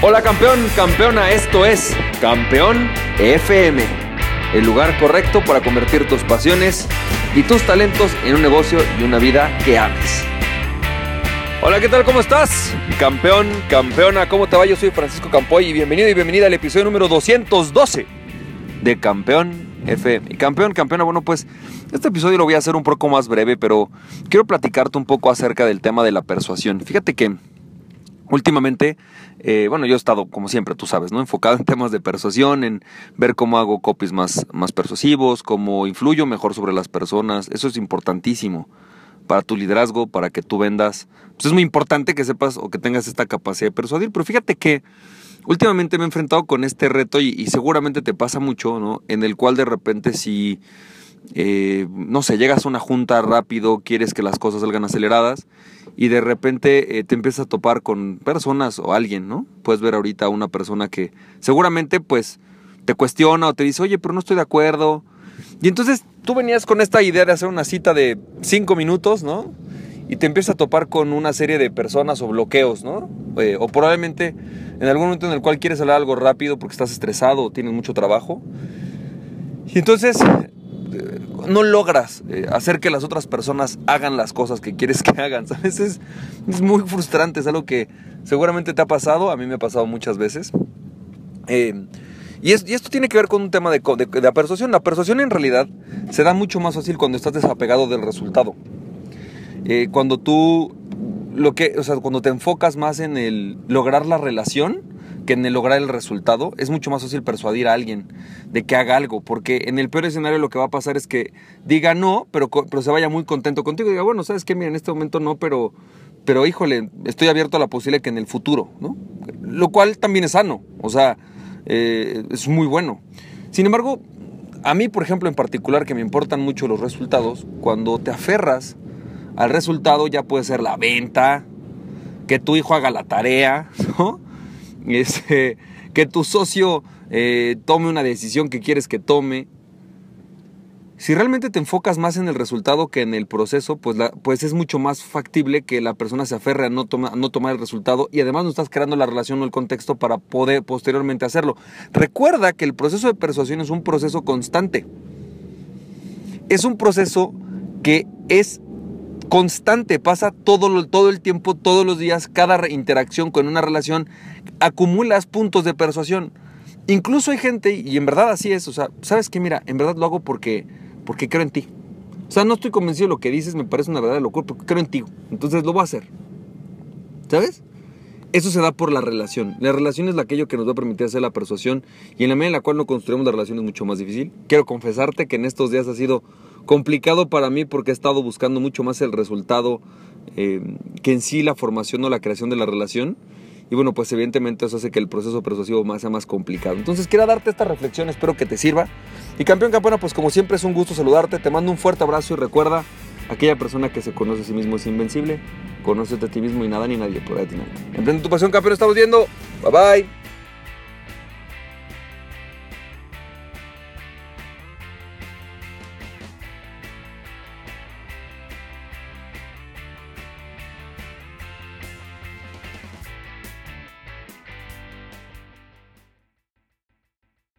Hola campeón, campeona, esto es Campeón FM, el lugar correcto para convertir tus pasiones y tus talentos en un negocio y una vida que ames. Hola, ¿qué tal? ¿Cómo estás? Campeón, campeona, ¿cómo te va? Yo soy Francisco Campoy y bienvenido y bienvenida al episodio número 212 de Campeón FM. Campeón, campeona, bueno, pues este episodio lo voy a hacer un poco más breve, pero quiero platicarte un poco acerca del tema de la persuasión. Fíjate que últimamente eh, bueno, yo he estado, como siempre, tú sabes, ¿no? Enfocado en temas de persuasión, en ver cómo hago copies más, más persuasivos, cómo influyo mejor sobre las personas. Eso es importantísimo para tu liderazgo, para que tú vendas. Pues es muy importante que sepas o que tengas esta capacidad de persuadir. Pero fíjate que últimamente me he enfrentado con este reto y, seguramente te pasa mucho, ¿no? En el cual de repente si eh, no sé, llegas a una junta rápido, quieres que las cosas salgan aceleradas y de repente eh, te empiezas a topar con personas o alguien, ¿no? Puedes ver ahorita a una persona que seguramente pues te cuestiona o te dice, oye, pero no estoy de acuerdo. Y entonces tú venías con esta idea de hacer una cita de cinco minutos, ¿no? Y te empiezas a topar con una serie de personas o bloqueos, ¿no? Eh, o probablemente en algún momento en el cual quieres hablar algo rápido porque estás estresado o tienes mucho trabajo. Y entonces no logras eh, hacer que las otras personas hagan las cosas que quieres que hagan, ¿sabes? Es, muy frustrante, es algo que seguramente te ha pasado, a mí me ha pasado muchas veces. Eh, y, esto tiene que ver con un tema de, de, persuasión. La persuasión en realidad se da mucho más fácil cuando estás desapegado del resultado. Eh, cuando tú, lo que, o sea, cuando te enfocas más en el lograr la relación, que en el lograr el resultado es mucho más fácil persuadir a alguien de que haga algo, porque en el peor escenario lo que va a pasar es que diga no, pero, pero se vaya muy contento contigo diga, bueno, ¿sabes qué? Mira, en este momento no, pero, pero híjole, estoy abierto a la posibilidad que en el futuro, ¿no? Lo cual también es sano, o sea, eh, es muy bueno. Sin embargo, a mí, por ejemplo, en particular, que me importan mucho los resultados, cuando te aferras al resultado ya puede ser la venta, que tu hijo haga la tarea, ¿no? Este, que tu socio eh, tome una decisión que quieres que tome. Si realmente te enfocas más en el resultado que en el proceso, pues, pues es mucho más factible que la persona se aferre a no, no tomar el resultado y además no estás creando la relación o el contexto para poder posteriormente hacerlo. Recuerda que el proceso de persuasión es un proceso constante. Es un proceso que es constante, pasa todo, todo el tiempo, todos los días, cada interacción con una relación, acumulas puntos de persuasión. Incluso hay gente, y en verdad así es, o sea, ¿sabes qué? Mira, en verdad lo hago porque, porque creo en ti. O sea, no estoy convencido de lo que dices, me parece una verdad locura, porque creo en ti. Entonces lo voy a hacer. ¿Sabes? Eso se da por la relación. La relación es aquello que nos va a permitir hacer la persuasión y en la medida en la cual no construimos la relación es mucho más difícil. Quiero confesarte que en estos días ha sido complicado para mí porque he estado buscando mucho más el resultado eh, que en sí la formación o la creación de la relación. Y bueno, pues evidentemente eso hace que el proceso persuasivo sea más complicado. Entonces quiero darte esta reflexión, espero que te sirva. Y campeón, campeona, pues como siempre es un gusto saludarte, te mando un fuerte abrazo y recuerda, aquella persona que se conoce a sí mismo es invencible, conócete a ti mismo y nada ni nadie podrá detenerte. Emprende tu pasión, campeón, estamos viendo. Bye bye.